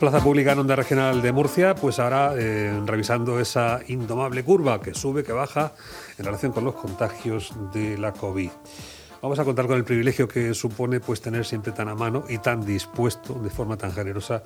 Plaza Pública en Onda Regional de Murcia, pues ahora eh, revisando esa indomable curva que sube, que baja en relación con los contagios de la COVID. Vamos a contar con el privilegio que supone pues tener siempre tan a mano y tan dispuesto, de forma tan generosa,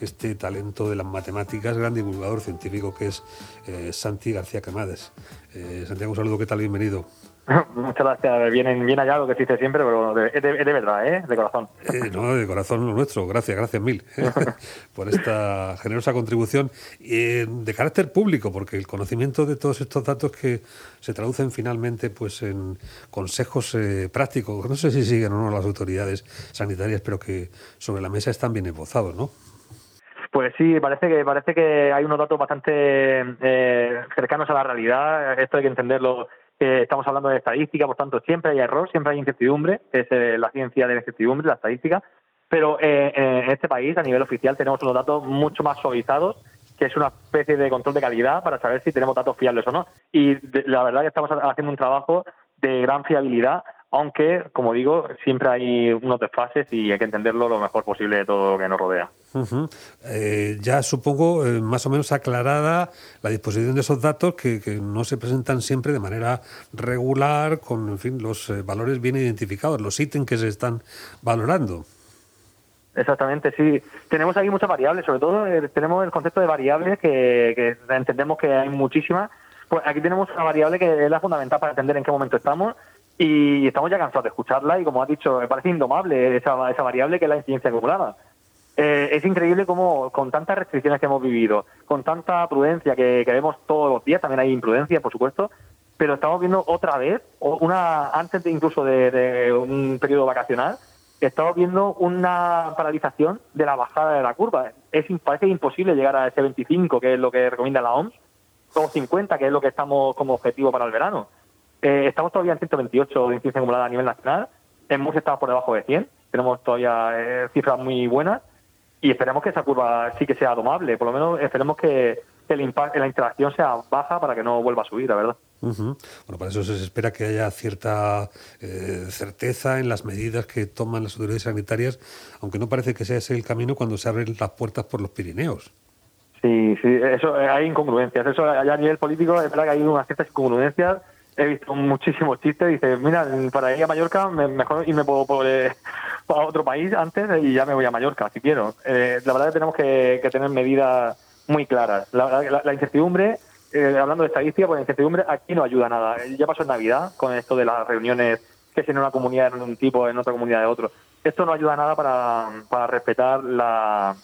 este talento de las matemáticas, gran divulgador científico que es eh, Santi García Camades. Eh, Santiago, un saludo, ¿qué tal? Bienvenido. Muchas gracias. Bien, bien allá lo que dice siempre, pero es de, verdad, ¿eh? de corazón. Eh, no, de corazón lo nuestro. Gracias, gracias mil ¿eh? por esta generosa contribución eh, de carácter público, porque el conocimiento de todos estos datos que se traducen finalmente pues en consejos prácticos, no sé si siguen o no las autoridades sanitarias, pero que sobre la mesa están bien esbozados, ¿no? Pues sí, parece que parece que hay unos datos bastante cercanos a la realidad. Esto hay que entenderlo estamos hablando de estadística, por tanto, siempre hay error, siempre hay incertidumbre, es eh, la ciencia de la incertidumbre, la estadística, pero eh, en este país, a nivel oficial, tenemos unos datos mucho más suavizados, que es una especie de control de calidad para saber si tenemos datos fiables o no. Y la verdad que estamos haciendo un trabajo de gran fiabilidad aunque, como digo, siempre hay unos desfases y hay que entenderlo lo mejor posible de todo lo que nos rodea. Eh, ya supongo eh, más o menos aclarada la disposición de esos datos que, no se presentan siempre de manera regular, con en fin, los eh, valores bien identificados, los ítems que se están valorando. Exactamente, sí. Tenemos ahí muchas variables, sobre todo tenemos el concepto de variables que, que entendemos que hay muchísimas. Pues aquí tenemos una variable que es la fundamental para entender en qué momento estamos y estamos ya cansados de escucharla y como has dicho, me parece indomable esa, esa variable que es la incidencia acumulada. Eh, es increíble cómo con tantas restricciones que hemos vivido, con tanta prudencia que, vemos todos los días, también hay imprudencia, por supuesto, pero estamos viendo otra vez, una antes de incluso de, un periodo vacacional, estamos viendo una paralización de la bajada de la curva. Es parece imposible llegar a ese 25, que es lo que recomienda la OMS, o 50, que es lo que estamos como objetivo para el verano. Eh, estamos todavía en 128 de incidencia acumulada a nivel nacional. En Murcia estamos por debajo de 100. Tenemos todavía eh, cifras muy buenas y esperemos que esa curva sí que sea domable. Por lo menos esperemos que el impacto, la interacción sea baja para que no vuelva a subir, la verdad. Bueno, para eso se espera que haya cierta eh, certeza en las medidas que toman las autoridades sanitarias, aunque no parece que sea ese el camino cuando se abren las puertas por los Pirineos. Sí, sí, eso hay incongruencias. Eso a nivel político es verdad que hay unas ciertas incongruencias he visto muchísimos chistes. Dice, mira, para ir a Mallorca, mejor irme por, por, a otro país antes y ya me voy a Mallorca, si quiero. Eh, la verdad es que tenemos que, tener medidas muy claras. La, incertidumbre, eh, hablando de estadística, pues la incertidumbre aquí no ayuda a nada. Ya pasó en Navidad con esto de las reuniones que si en una comunidad de un tipo, en otra comunidad de otro. Esto no ayuda a nada para, para respetar las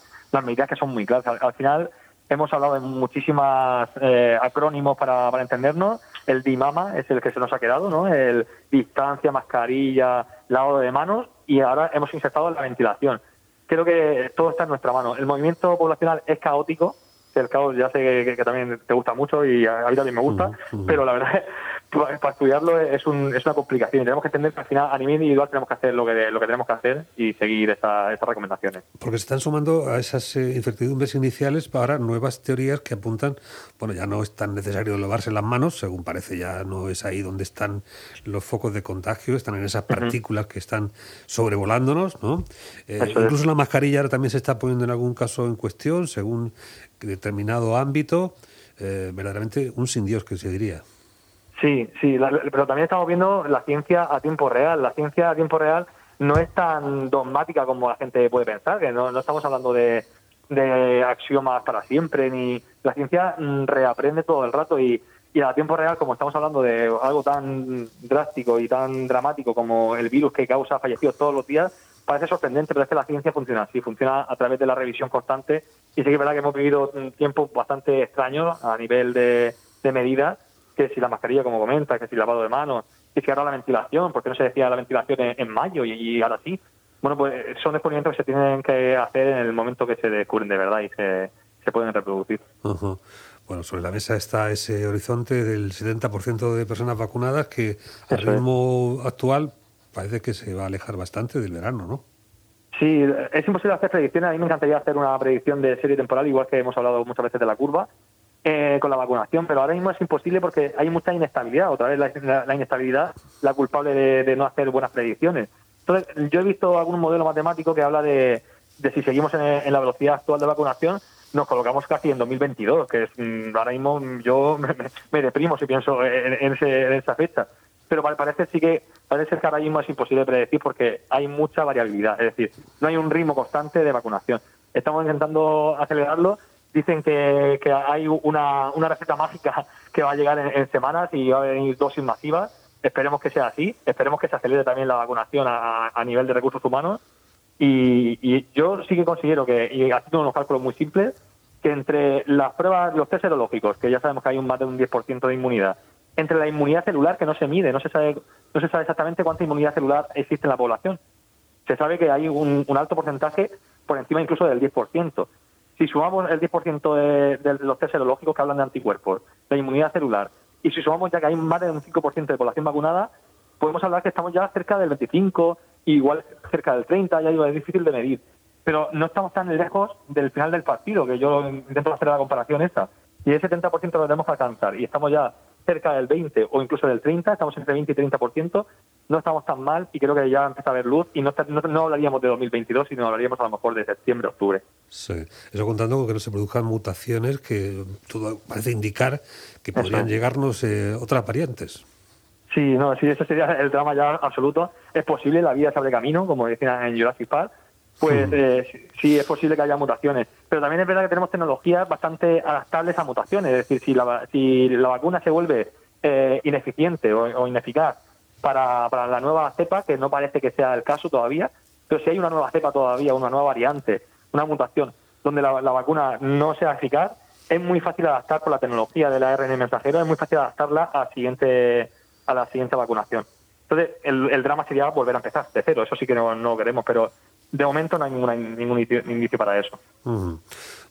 medidas que son muy claras. Al, final hemos hablado de muchísimas eh, acrónimos para, para entendernos el DIMAMA es el que se nos ha quedado, ¿no? El distancia, mascarilla, lavado de manos y ahora hemos insertado la ventilación. Creo que todo está en nuestra mano. El movimiento poblacional es caótico, el caos ya sé que, también te gusta mucho y a mí también me gusta, pero la verdad para estudiarlo es, un, es una complicación. Tenemos que entender que al final a nivel individual tenemos que hacer lo que, lo que tenemos que hacer y seguir estas recomendaciones. Porque se están sumando a esas eh, incertidumbres iniciales para nuevas teorías que apuntan, bueno, ya no es tan necesario lavarse las manos, según parece ya no es ahí donde están los focos de contagio, están en esas partículas que están sobrevolándonos, ¿no? Eh, incluso la mascarilla ahora también se está poniendo en algún caso en cuestión, según determinado ámbito, eh, verdaderamente un sin Dios que se diría. Sí, sí, pero también estamos viendo la ciencia a tiempo real. La ciencia a tiempo real no es tan dogmática como la gente puede pensar, que no, estamos hablando de, axiomas para siempre, ni la ciencia mm, reaprende todo el rato y, y a tiempo real, como estamos hablando de algo tan drástico y tan dramático como el virus que causa fallecidos todos los días, parece sorprendente, pero es que la ciencia funciona así, funciona a través de la revisión constante y sí que es verdad que hemos vivido tiempos bastante extraños a nivel de medidas que si la mascarilla, como comenta, que si lavado de manos, que si ahora la ventilación, porque no se decía la ventilación en, mayo y, ahora sí. Bueno, pues son experimentos que se tienen que hacer en el momento que se descubren de verdad y se, se pueden reproducir. Bueno, sobre la mesa está ese horizonte del 70% de personas vacunadas que al ritmo actual parece que se va a alejar bastante del verano, ¿no? Sí, es imposible hacer predicciones. A mí me encantaría hacer una predicción de serie temporal, igual que hemos hablado muchas veces de la curva, eh, con la vacunación, pero ahora mismo es imposible porque hay mucha inestabilidad. Otra vez la, inestabilidad, la culpable de, no hacer buenas predicciones. Entonces, yo he visto algún modelo matemático que habla de, de si seguimos en, la velocidad actual de vacunación, nos colocamos casi en 2022, que es mm, ahora mismo yo me, deprimo si pienso en, esa fecha. Pero parece sí que parece que ahora mismo es imposible predecir porque hay mucha variabilidad, es decir, no hay un ritmo constante de vacunación. Estamos intentando acelerarlo. Dicen que, hay una, receta mágica que va a llegar en, semanas y va a venir dosis masivas. Esperemos que sea así. Esperemos que se acelere también la vacunación a, nivel de recursos humanos. Y, yo sí que considero que, y haciendo unos cálculos muy simples, que entre las pruebas, los test serológicos, que ya sabemos que hay un más de un 10% de inmunidad, entre la inmunidad celular que no se mide, no se sabe, no se sabe exactamente cuánta inmunidad celular existe en la población. Se sabe que hay un, alto porcentaje por encima incluso del 10%. Si sumamos el 10% de, de, los test serológicos que hablan de anticuerpos, la inmunidad celular, y si sumamos ya que hay más de un 5% de población vacunada, podemos hablar que estamos ya cerca del 25, igual cerca del 30, ya digo, es difícil de medir. Pero no estamos tan lejos del final del partido, que yo intento hacer la comparación esa. Y ese 70% lo tenemos que alcanzar. Y estamos ya cerca del 20 o incluso del 30, estamos entre 20 y 30%, no estamos tan mal y creo que ya empieza a haber luz y no, no, hablaríamos de 2022, sino hablaríamos a lo mejor de septiembre, octubre. Sí, eso contando con que no se produzcan mutaciones que todo parece indicar que podrían llegarnos eh, otras variantes. Sí, no, sí, ese sería el drama ya absoluto. Es posible, la vida se abre camino, como decían en Jurassic Park, pues hmm. eh, sí es posible que haya mutaciones. Pero también es verdad que tenemos tecnologías bastante adaptables a mutaciones. Es decir, si la, si la vacuna se vuelve eh, ineficiente o, ineficaz para, para la nueva cepa, que no parece que sea el caso todavía, pero si hay una nueva cepa todavía, una nueva variante, una mutación, donde la, vacuna no sea eficaz, es muy fácil adaptar por la tecnología del ARN mensajero, es muy fácil adaptarla a, siguiente, a la siguiente vacunación. Entonces, el, drama sería volver a empezar de cero, eso sí que no, no queremos, pero de momento no hay ningún indicio para eso.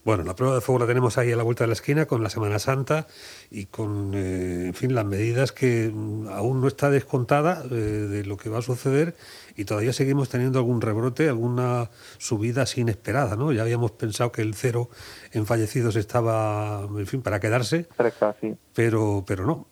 Bueno, la prueba de fuego la tenemos ahí a la vuelta de la esquina con la Semana Santa y con, eh, en fin, las medidas que mm, aún no está descontada eh, de lo que va a suceder y todavía seguimos teniendo algún rebrote, alguna subida así inesperada, ¿no? Ya habíamos pensado que el cero en fallecidos estaba, en fin, para quedarse, pero, pero no.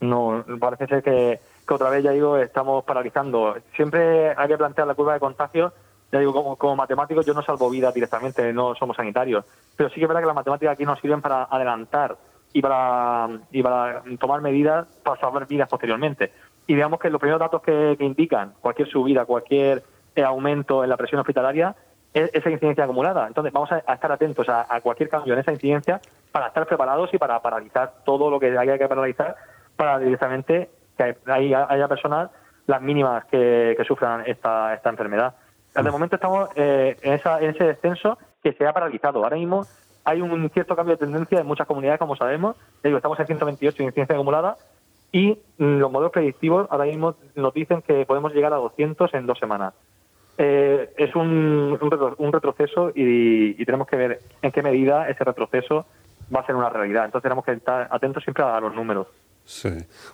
No, parece ser que, que otra vez, ya digo, estamos paralizando. Siempre hay que plantear la curva de contagio ya digo, como, como matemáticos yo no salvo vida directamente, no somos sanitarios, pero sí que es verdad que las matemáticas aquí nos sirven para adelantar y para, y para tomar medidas para salvar vidas posteriormente. Y digamos que los primeros datos que, indican cualquier subida, cualquier eh, aumento en la presión hospitalaria es esa incidencia acumulada. Entonces vamos a, estar atentos a, cualquier cambio en esa incidencia para estar preparados y para paralizar todo lo que haya que paralizar para directamente que haya personas las mínimas que, que sufran esta, esta enfermedad. De momento estamos eh, en, ese descenso que se ha paralizado. Ahora mismo hay un cierto cambio de tendencia en muchas comunidades, como sabemos. Estamos en 128 en incidencia acumulada y mm, los modelos predictivos ahora mismo nos dicen que podemos llegar a 200 en dos semanas. Eh, es un, retroceso y, tenemos que ver en qué medida ese retroceso va a ser una realidad. Entonces tenemos que estar atentos siempre a los números. Sí,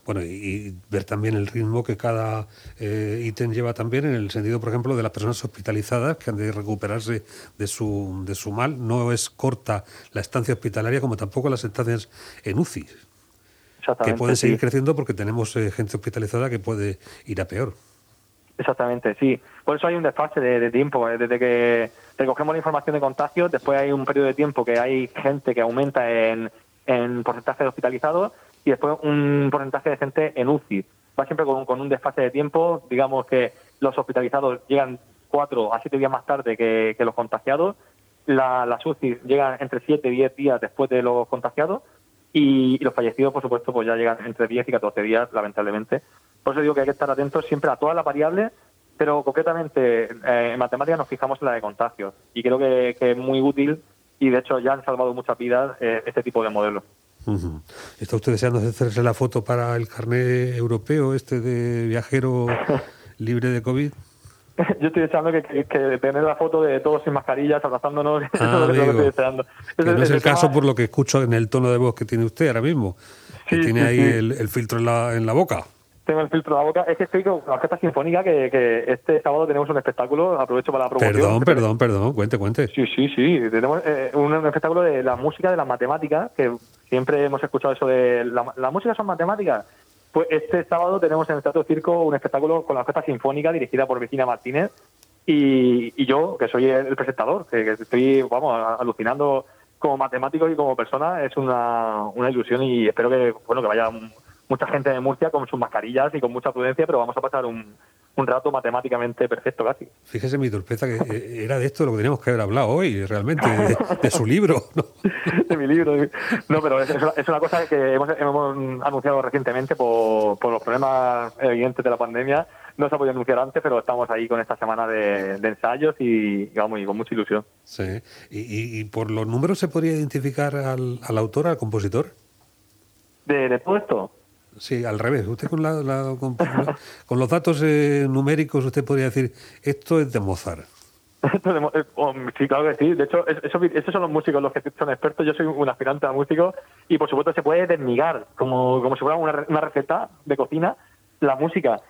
bueno, y, ver también el ritmo que cada eh, ítem lleva también en el sentido, por ejemplo, de las personas hospitalizadas que han de recuperarse de su, de su mal. No es corta la estancia hospitalaria como tampoco las estancias en UCI, que pueden seguir creciendo porque tenemos eh, gente hospitalizada que puede ir a peor. Exactamente, sí. Por eso hay un desfase de, tiempo. Desde que recogemos la información de contagio, después hay un periodo de tiempo que hay gente que aumenta en, en porcentaje de hospitalizados y después un porcentaje de gente en UCI. Va siempre con, un desfase de tiempo, digamos que los hospitalizados llegan cuatro a siete días más tarde que, los contagiados, la, las UCI llegan entre siete y diez días después de los contagiados y, los fallecidos, por supuesto, pues ya llegan entre 10 y 14 días, lamentablemente. Por eso digo que hay que estar atentos siempre a todas las variables, pero concretamente eh, en matemáticas nos fijamos en la de contagios y creo que, es muy útil y de hecho ya han salvado muchas vidas eh, este tipo de modelos. ¿Está usted deseando hacerse la foto para el carnet europeo, este de viajero libre de COVID? Yo estoy deseando que, tener la foto de todos sin mascarillas, abrazándonos. Ah, es lo que estoy deseando. no es el, caso por lo que escucho en el tono de voz que tiene usted ahora mismo, que tiene ahí el, filtro en la, en la boca tengo el filtro en la boca. Es que estoy con la Orquesta Sinfónica, que, que, este sábado tenemos un espectáculo, aprovecho para la promoción. Perdón, perdón, perdón, cuente, cuente. Sí, sí, sí, tenemos eh, un, espectáculo de la música de las matemáticas, que siempre hemos escuchado eso de la, música son matemáticas. Pues este sábado tenemos en el Teatro Circo un espectáculo con la Orquesta Sinfónica dirigida por Virginia Martínez y, yo, que soy el, presentador, que, estoy, vamos, alucinando como matemático y como persona, es una, una ilusión y espero que, bueno, que vaya mucha gente de Murcia con sus mascarillas y con mucha prudencia, pero vamos a pasar un, un rato matemáticamente perfecto casi. Fíjese mi torpeza que eh, era de esto lo que teníamos que haber hablado hoy, realmente, de, su libro. ¿no? de mi libro. No, pero es, una cosa que hemos, anunciado recientemente por, por, los problemas evidentes de la pandemia. No se ha podido anunciar antes, pero estamos ahí con esta semana de, ensayos y, vamos, y con mucha ilusión. Sí. ¿Y, y, por los números se podría identificar al, al autor, al compositor? ¿De, de todo esto? Sí, al revés. Usted con, la, con, los datos eh, numéricos, usted podría decir, esto es de Mozart. Eh, oh, sí, claro que sí. De hecho, eso, esos son los músicos los que son expertos. Yo soy un aspirante a músico y, por supuesto, se puede desmigar como, como si fuera una, una receta de cocina la música.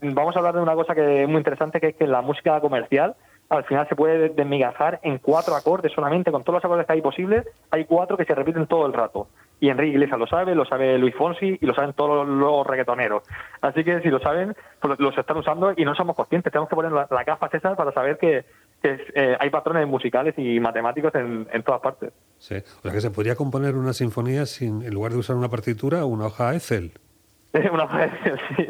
Vamos a hablar de una cosa que es muy interesante, que es que la música comercial al final se puede desmigajar en cuatro acordes solamente, con todos los acordes que hay posibles, hay cuatro que se repiten todo el rato y Enrique Iglesias lo sabe, lo sabe Luis Fonsi y lo saben todos los reggaetoneros. Así que si lo saben, pues los están usando y no somos conscientes. Tenemos que poner la, la gafa para saber que, eh, hay patrones musicales y matemáticos en, todas partes. Sí, o sea que se podría componer una sinfonía sin, en lugar de usar una partitura, una hoja Excel. una hoja Excel, sí.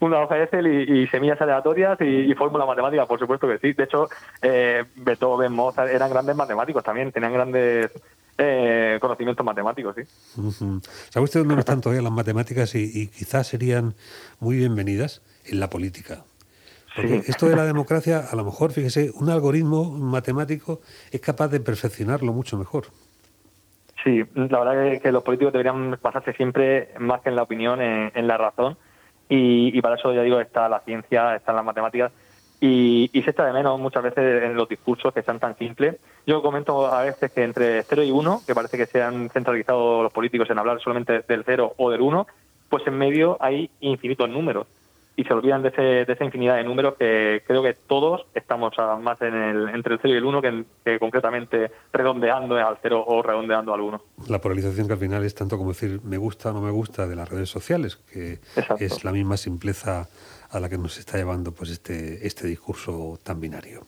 Una hoja Excel y, semillas aleatorias y, fórmula matemática, por supuesto que sí. De hecho, eh, Beethoven, Mozart eran grandes matemáticos también, tenían grandes eh, conocimientos matemáticos, sí. ¿Sabe usted dónde no están todavía las matemáticas y, quizás serían muy bienvenidas? En la política. Porque esto de la democracia, a lo mejor, fíjese, un algoritmo matemático es capaz de perfeccionarlo mucho mejor. Sí, la verdad es que los políticos deberían basarse siempre, más que en la opinión, en, la razón. Y, y, para eso, ya digo, está la ciencia, están las matemáticas. Y, se echa de menos muchas veces en los discursos que sean tan simples. Yo comento a veces que entre 0 y 1, que parece que se han centralizado los políticos en hablar solamente del 0 o del 1, pues en medio hay infinitos números. Y se olvidan de, ese, de esa infinidad de números que creo que todos estamos más en el, entre el 0 y el 1 que, concretamente redondeando al 0 o redondeando al 1. La polarización que al final es tanto como decir me gusta o no me gusta de las redes sociales, que es la misma simpleza a la que nos está llevando pues este, este discurso tan binario.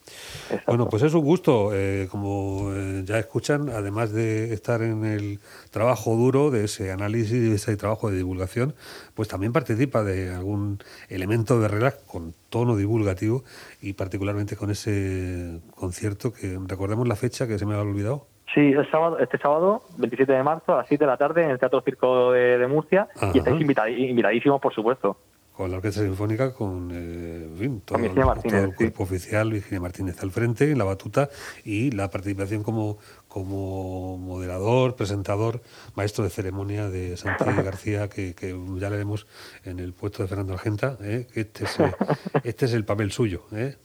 Bueno, pues es un gusto, eh, como eh, ya escuchan, además de estar en el trabajo duro de ese análisis, de ese trabajo de divulgación, pues también participa de algún elemento de relax con tono divulgativo y particularmente con ese concierto que recordemos la fecha que se me ha olvidado. Sí, el sábado, este sábado, 27 de marzo, a las 7 de la tarde, en el Teatro Circo de, Murcia. Y estáis invitadísimos, por supuesto con la Orquesta Sinfónica, con eh, todo, el cuerpo oficial, Virginia Martínez al frente, en la batuta, y la participación como, como moderador, presentador, maestro de ceremonia de Santi García, que, ya le vemos en el puesto de Fernando Argenta, ¿eh? este es, este es el papel suyo. ¿eh?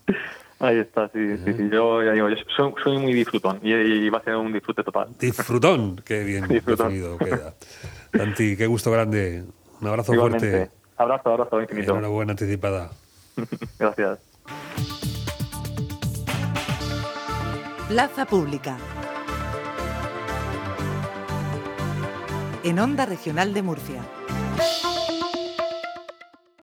Ahí está, sí, sí, sí. Yo ya digo, soy, muy disfrutón y, va a ser un disfrute total. Disfrutón, qué bien definido queda. Santi, qué gusto grande. Un abrazo fuerte. Abrazo, abrazo infinito. buena anticipada. Gracias. Plaza Pública. En Onda Regional de Murcia.